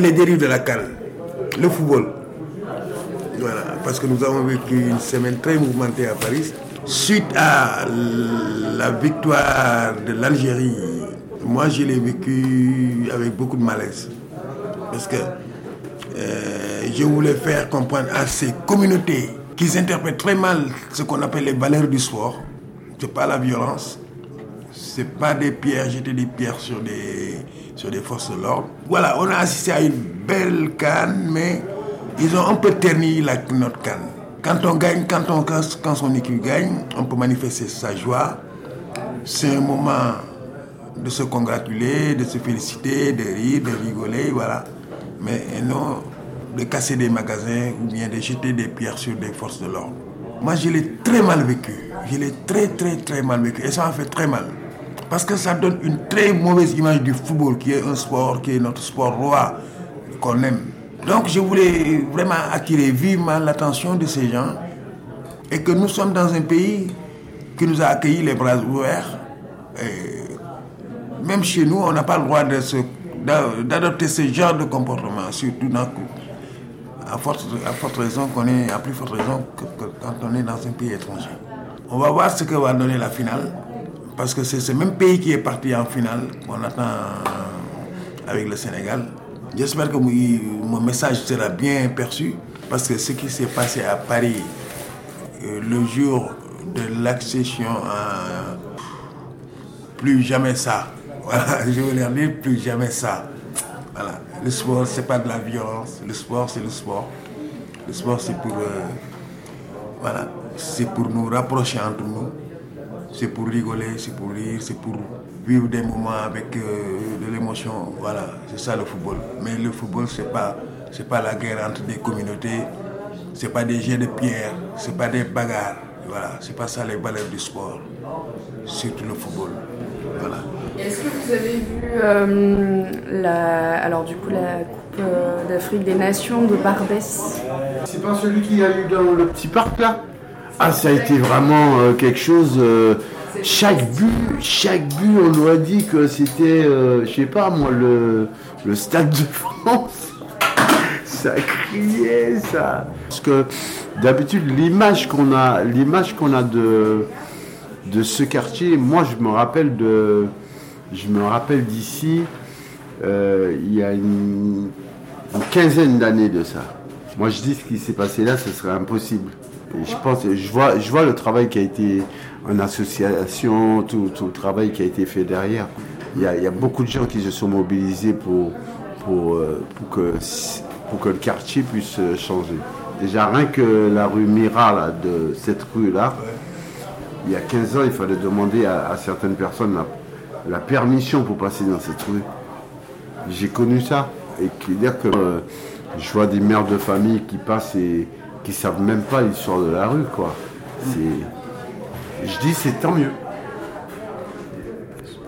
Les dérives de la Cannes, le football. Voilà, parce que nous avons vécu une semaine très mouvementée à Paris. Suite à la victoire de l'Algérie, moi je l'ai vécu avec beaucoup de malaise. Parce que euh, je voulais faire comprendre à ces communautés qu'ils interprètent très mal ce qu'on appelle les valeurs du sport. C'est pas la violence, c'est pas des pierres, jeter des pierres sur des, sur des forces de l'ordre. Voilà, on a assisté à une belle canne, mais ils ont un peu terni notre canne. Quand on gagne, quand, on, quand son équipe gagne, on peut manifester sa joie. C'est un moment de se congratuler, de se féliciter, de rire, de rigoler, voilà. Mais non de casser des magasins ou bien de jeter des pierres sur des forces de l'ordre. Moi, je l'ai très mal vécu. Je l'ai très, très, très mal vécu. Et ça m'a fait très mal. Parce que ça donne une très mauvaise image du football, qui est un sport, qui est notre sport roi, qu'on aime. Donc, je voulais vraiment attirer vivement l'attention de ces gens et que nous sommes dans un pays qui nous a accueillis les bras ouverts. Même chez nous, on n'a pas le droit d'adopter ce genre de comportement, surtout dans, à forte, à forte raison qu'on est, à plus forte raison que, quand on est dans un pays étranger. On va voir ce que va donner la finale, parce que c'est ce même pays qui est parti en finale qu'on attend avec le Sénégal. J'espère que mon message sera bien perçu, parce que ce qui s'est passé à Paris euh, le jour de l'accession à plus jamais ça. Voilà, je veux leur dire plus jamais ça. Voilà. Le sport, c'est pas de la violence. Le sport, c'est le sport. Le sport, c'est pour, euh, voilà, c'est pour nous rapprocher entre nous. C'est pour rigoler, c'est pour rire, c'est pour vivre des moments avec euh, de l'émotion. Voilà, c'est ça le football. Mais le football, c'est pas, c'est pas la guerre entre des communautés. C'est pas des jets de pierre. C'est pas des bagarres. Voilà, c'est pas ça les valeurs du sport. Surtout le football. Voilà. Est-ce que vous avez vu euh, la, alors du coup la Coupe euh, d'Afrique des Nations de Barbès? C'est pas celui qu'il y a eu dans le petit parc là? Ah, ça a été vraiment quelque chose. Chaque but, chaque but, on nous a dit que c'était, je sais pas moi, le, le Stade de France. ça criait, ça. Parce que d'habitude, l'image qu'on a, l'image qu'on a de de ce quartier, moi je me rappelle de, je me rappelle d'ici, euh, il y a une, quinzaine d'années de ça. Moi je dis ce qui s'est passé là, ce serait impossible. Je pense, je vois, je vois le travail qui a été en association, tout, le travail qui a été fait derrière. Il y, a, beaucoup de gens qui se sont mobilisés pour, pour, euh, que, pour que le quartier puisse changer. Déjà rien que la rue Mira de cette rue là, il y a 15 ans, il fallait demander à, certaines personnes la, permission pour passer dans cette rue. J'ai connu ça. Et dire que euh, je vois des mères de famille qui passent et qui savent même pas l'histoire de la rue, quoi. Je dis c'est tant mieux.